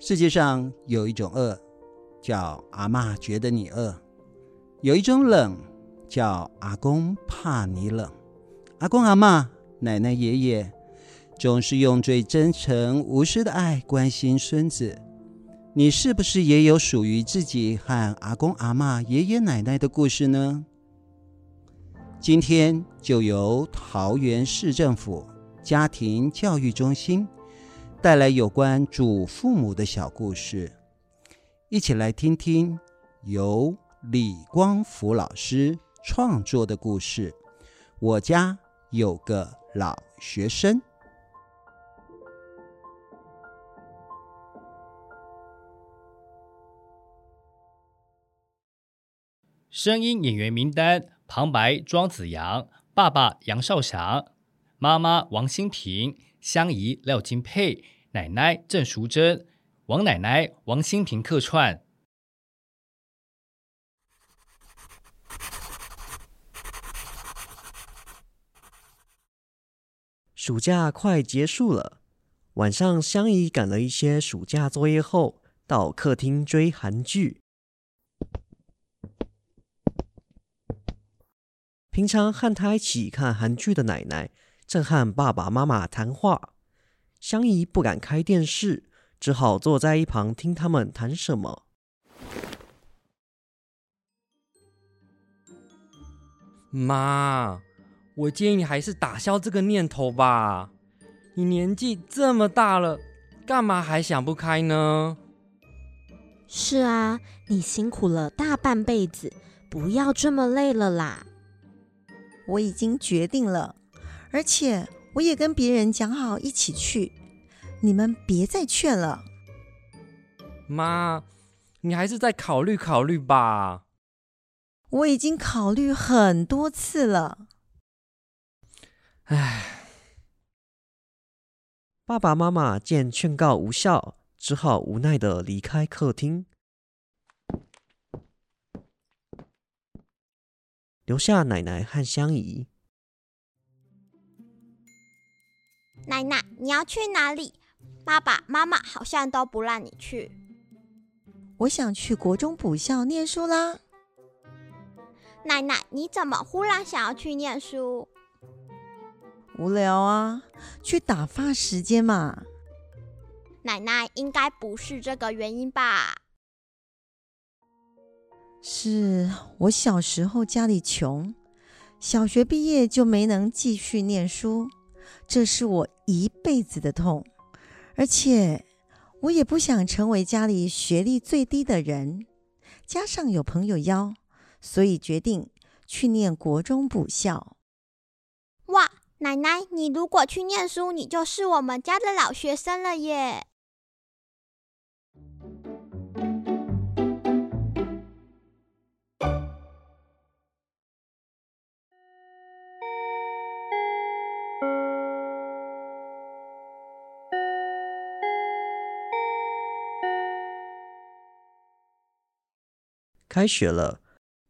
世界上有一种饿，叫阿嬷觉得你饿；有一种冷，叫阿公怕你冷。阿公、阿嬷、奶奶、爷爷，总是用最真诚无私的爱关心孙子。你是不是也有属于自己和阿公、阿嬷、爷爷奶奶的故事呢？今天就由桃园市政府家庭教育中心带来有关祖父母的小故事，一起来听听由李光福老师创作的故事。我家有个老学生。声音演员名单。旁白：庄子阳，爸爸杨少祥，妈妈王新平，香姨廖金佩，奶奶郑淑珍，王奶奶王新平客串。暑假快结束了，晚上香姨赶了一些暑假作业后，到客厅追韩剧。平常和他一起看韩剧的奶奶正和爸爸妈妈谈话，香姨不敢开电视，只好坐在一旁听他们谈什么。妈，我建议你还是打消这个念头吧。你年纪这么大了，干嘛还想不开呢？是啊，你辛苦了大半辈子，不要这么累了啦。我已经决定了，而且我也跟别人讲好一起去，你们别再劝了。妈，你还是再考虑考虑吧。我已经考虑很多次了。唉，爸爸妈妈见劝告无效，只好无奈的离开客厅。留下奶奶和香姨。奶奶，你要去哪里？爸爸妈妈好像都不让你去。我想去国中补校念书啦。奶奶，你怎么忽然想要去念书？无聊啊，去打发时间嘛。奶奶应该不是这个原因吧？是我小时候家里穷，小学毕业就没能继续念书，这是我一辈子的痛。而且我也不想成为家里学历最低的人，加上有朋友邀，所以决定去念国中补校。哇，奶奶，你如果去念书，你就是我们家的老学生了耶！开学了，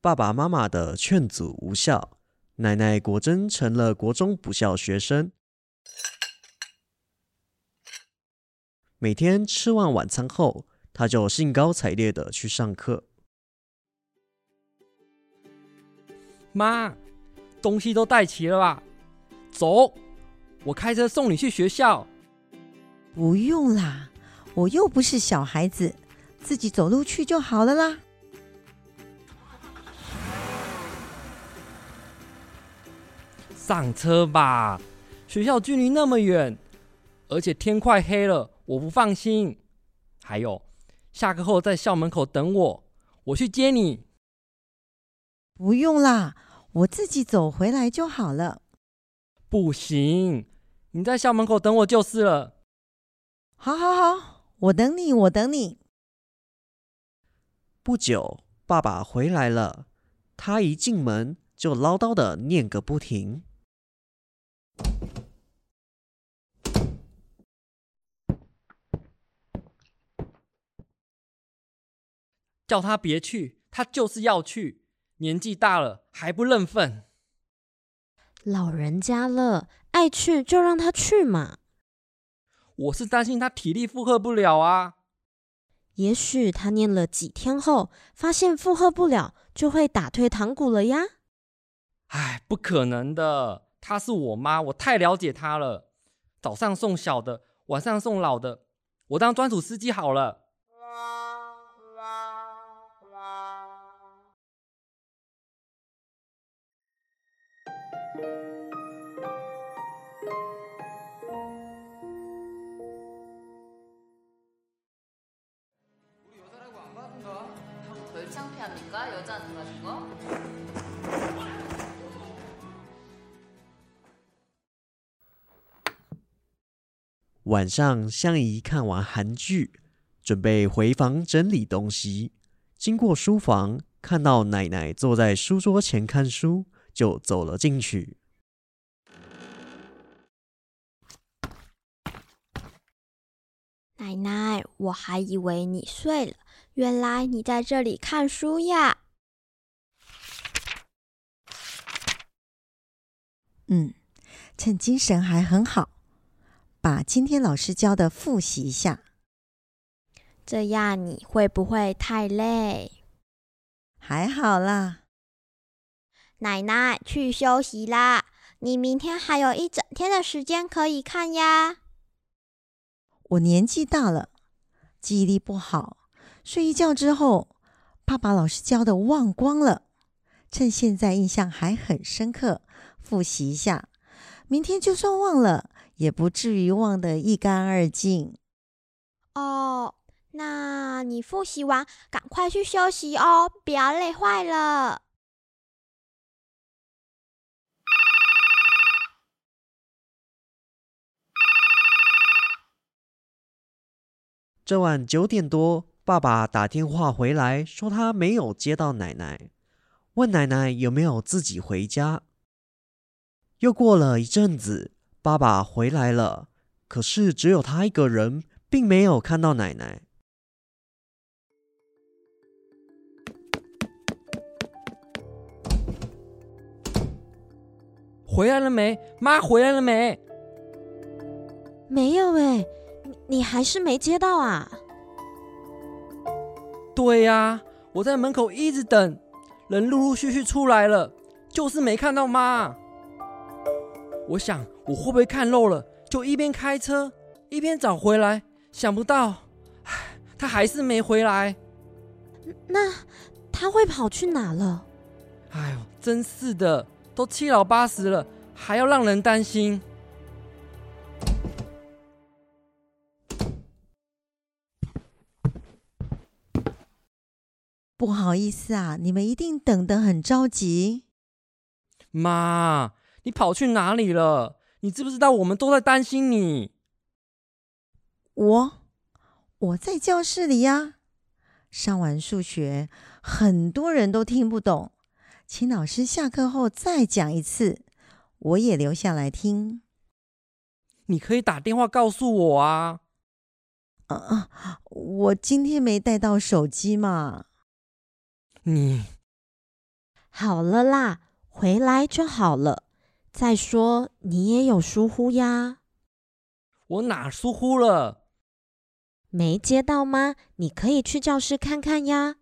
爸爸妈妈的劝阻无效，奶奶果真成了国中补校学生。每天吃完晚餐后，她就兴高采烈的去上课。妈，东西都带齐了吧？走，我开车送你去学校。不用啦，我又不是小孩子，自己走路去就好了啦。上车吧，学校距离那么远，而且天快黑了，我不放心。还有，下课后在校门口等我，我去接你。不用啦，我自己走回来就好了。不行，你在校门口等我就是了。好，好，好，我等你，我等你。不久，爸爸回来了，他一进门就唠叨的念个不停。叫他别去，他就是要去。年纪大了还不认份。老人家了，爱去就让他去嘛。我是担心他体力负荷不了啊。也许他念了几天后，发现负荷不了，就会打退堂鼓了呀。哎，不可能的，她是我妈，我太了解她了。早上送小的，晚上送老的，我当专属司机好了。晚上，香姨看完韩剧，准备回房整理东西。经过书房，看到奶奶坐在书桌前看书，就走了进去。奶奶，我还以为你睡了，原来你在这里看书呀。嗯，趁精神还很好。把今天老师教的复习一下，这样你会不会太累？还好啦。奶奶去休息啦，你明天还有一整天的时间可以看呀。我年纪大了，记忆力不好，睡一觉之后，怕把老师教的忘光了。趁现在印象还很深刻，复习一下，明天就算忘了。也不至于忘得一干二净。哦，那你复习完赶快去休息哦，不要累坏了。这晚九点多，爸爸打电话回来，说他没有接到奶奶，问奶奶有没有自己回家。又过了一阵子。爸爸回来了，可是只有他一个人，并没有看到奶奶。回来了没？妈回来了没？没有哎，你还是没接到啊？对呀，我在门口一直等，人陆陆续续出来了，就是没看到妈。我想。我会不会看漏了？就一边开车一边找回来，想不到，唉，他还是没回来。那他会跑去哪了？哎呦，真是的，都七老八十了，还要让人担心。不好意思啊，你们一定等得很着急。妈，你跑去哪里了？你知不知道我们都在担心你？我我在教室里呀。上完数学，很多人都听不懂，请老师下课后再讲一次。我也留下来听。你可以打电话告诉我啊。啊啊！我今天没带到手机嘛。你好了啦，回来就好了。再说，你也有疏忽呀？我哪疏忽了？没接到吗？你可以去教室看看呀。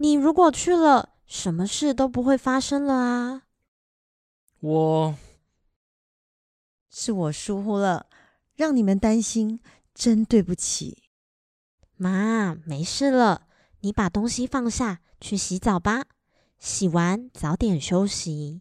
你如果去了，什么事都不会发生了啊。我，是我疏忽了，让你们担心，真对不起。妈，没事了，你把东西放下，去洗澡吧。洗完早点休息。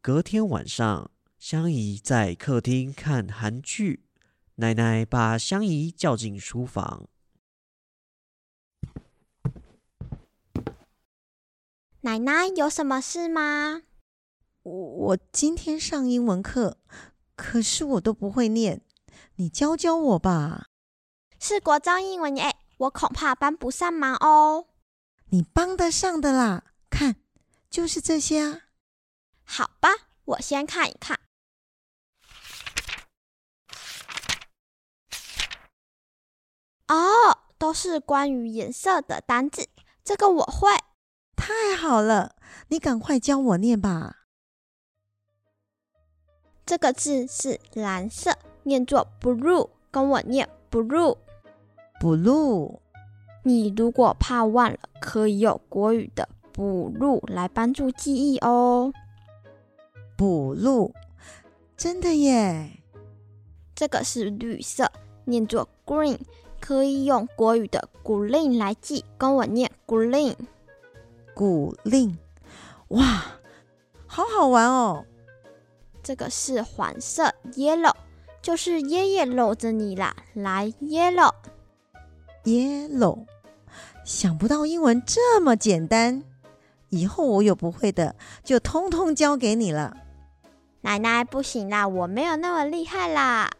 隔天晚上，香姨在客厅看韩剧，奶奶把香姨叫进书房。奶奶有什么事吗？我我今天上英文课，可是我都不会念，你教教我吧。是国中英文耶，我恐怕帮不上忙哦。你帮得上的啦，看，就是这些啊。好吧，我先看一看。哦，都是关于颜色的单字，这个我会。太好了，你赶快教我念吧。这个字是蓝色，念作 blue，跟我念 blue。blue。你如果怕忘了，可以用国语的 blue 来帮助记忆哦。blue，真的耶。这个是绿色，念作 green，可以用国语的 green 来记，跟我念 green。green，哇，好好玩哦。这个是黄色，yellow，就是爷爷搂着你啦，来，yellow，yellow。想不到英文这么简单，以后我有不会的，就通通交给你了。奶奶，不行啦，我没有那么厉害啦。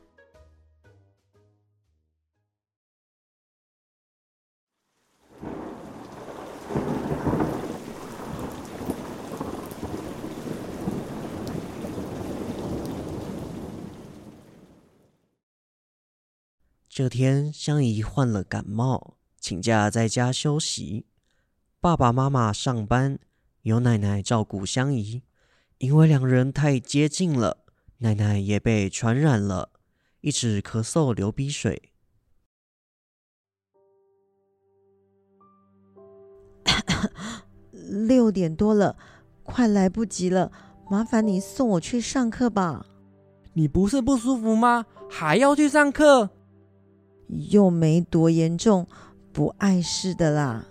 这天，香姨患了感冒，请假在家休息。爸爸妈妈上班，由奶奶照顾香姨。因为两人太接近了，奶奶也被传染了，一直咳嗽、流鼻水。六点多了，快来不及了，麻烦你送我去上课吧。你不是不舒服吗？还要去上课？又没多严重，不碍事的啦。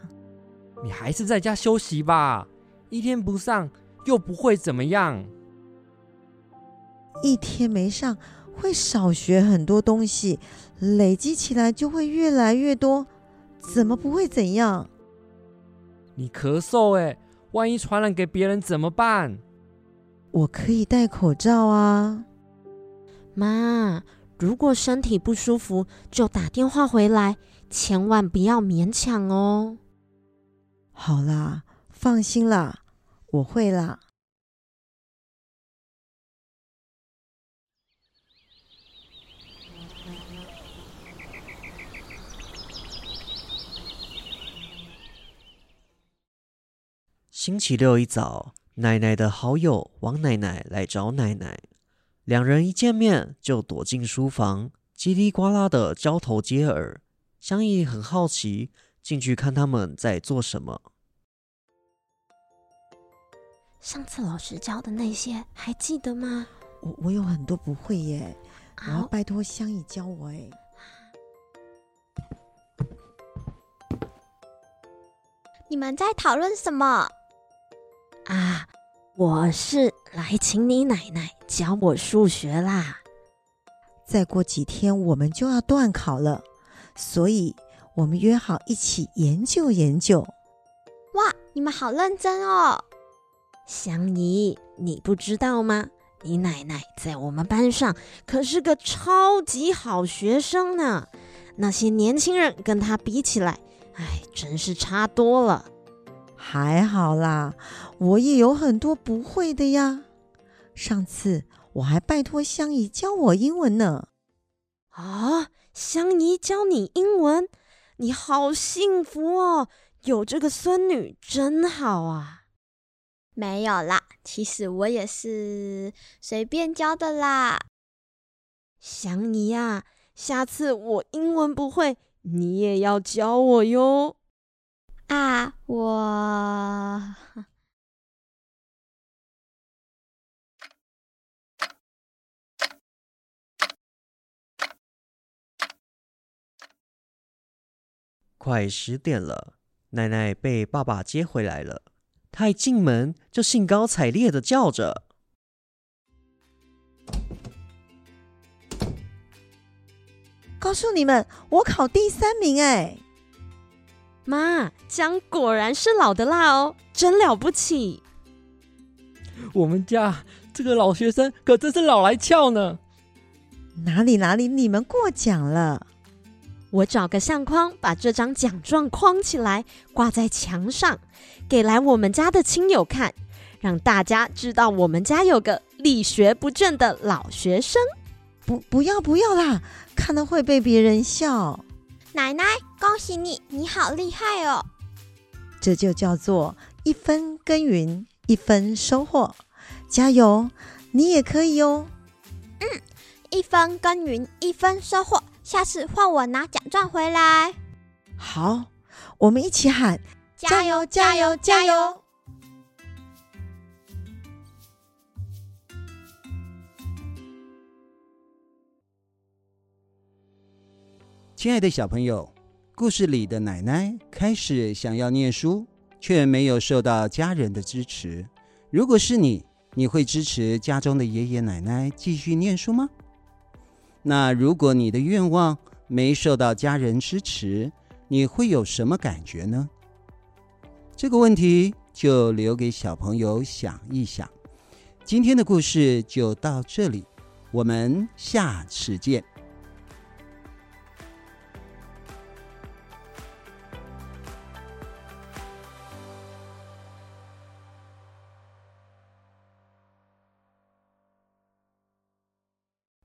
你还是在家休息吧，一天不上又不会怎么样。一天没上会少学很多东西，累积起来就会越来越多，怎么不会怎样？你咳嗽哎，万一传染给别人怎么办？我可以戴口罩啊，妈。如果身体不舒服，就打电话回来，千万不要勉强哦。好啦，放心啦，我会啦。星期六一早，奶奶的好友王奶奶来找奶奶。两人一见面就躲进书房，叽里呱啦的交头接耳。香姨很好奇，进去看他们在做什么。上次老师教的那些还记得吗？我我有很多不会耶，我要拜托香姨教我哎。你们在讨论什么？啊。我是来请你奶奶教我数学啦。再过几天我们就要断考了，所以我们约好一起研究研究。哇，你们好认真哦！香姨，你不知道吗？你奶奶在我们班上可是个超级好学生呢。那些年轻人跟她比起来，哎，真是差多了。还好啦，我也有很多不会的呀。上次我还拜托香姨教我英文呢。啊，香姨教你英文，你好幸福哦！有这个孙女真好啊。没有啦，其实我也是随便教的啦。香姨呀，下次我英文不会，你也要教我哟。啊，我 快十点了，奶奶被爸爸接回来了。她一进门就兴高采烈的叫着：“告诉你们，我考第三名哎！”妈，姜果然是老的辣哦，真了不起！我们家这个老学生可真是老来俏呢。哪里哪里，你们过奖了。我找个相框，把这张奖状框起来，挂在墙上，给来我们家的亲友看，让大家知道我们家有个力学不倦的老学生。不，不要不要啦，看了会被别人笑。奶奶，恭喜你，你好厉害哦！这就叫做一分耕耘一分收获，加油，你也可以哦。嗯，一分耕耘一分收获，下次换我拿奖状回来。好，我们一起喊：加油，加油，加油！亲爱的小朋友，故事里的奶奶开始想要念书，却没有受到家人的支持。如果是你，你会支持家中的爷爷奶奶继续念书吗？那如果你的愿望没受到家人支持，你会有什么感觉呢？这个问题就留给小朋友想一想。今天的故事就到这里，我们下次见。